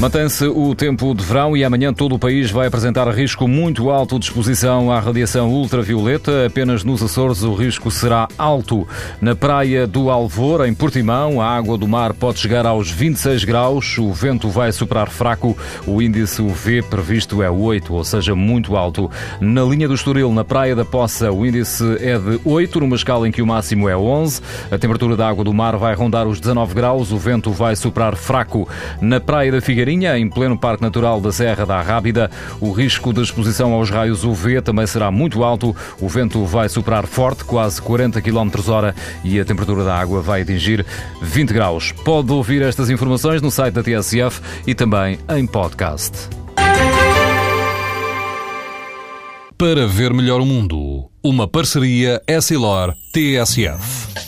Mantém-se o tempo de verão e amanhã todo o país vai apresentar risco muito alto de exposição à radiação ultravioleta. Apenas nos Açores o risco será alto. Na praia do Alvor, em Portimão, a água do mar pode chegar aos 26 graus. O vento vai superar fraco. O índice UV previsto é 8, ou seja, muito alto. Na linha do Estoril, na praia da Poça, o índice é de 8, numa escala em que o máximo é 11. A temperatura da água do mar vai rondar os 19 graus. O vento vai superar fraco. Na praia da Em pleno Parque Natural da Serra da Rábida. O risco de exposição aos raios UV também será muito alto. O vento vai superar forte, quase 40 km hora, e a temperatura da água vai atingir 20 graus. Pode ouvir estas informações no site da TSF e também em podcast. Para ver melhor o mundo, uma parceria Essilor-TSF.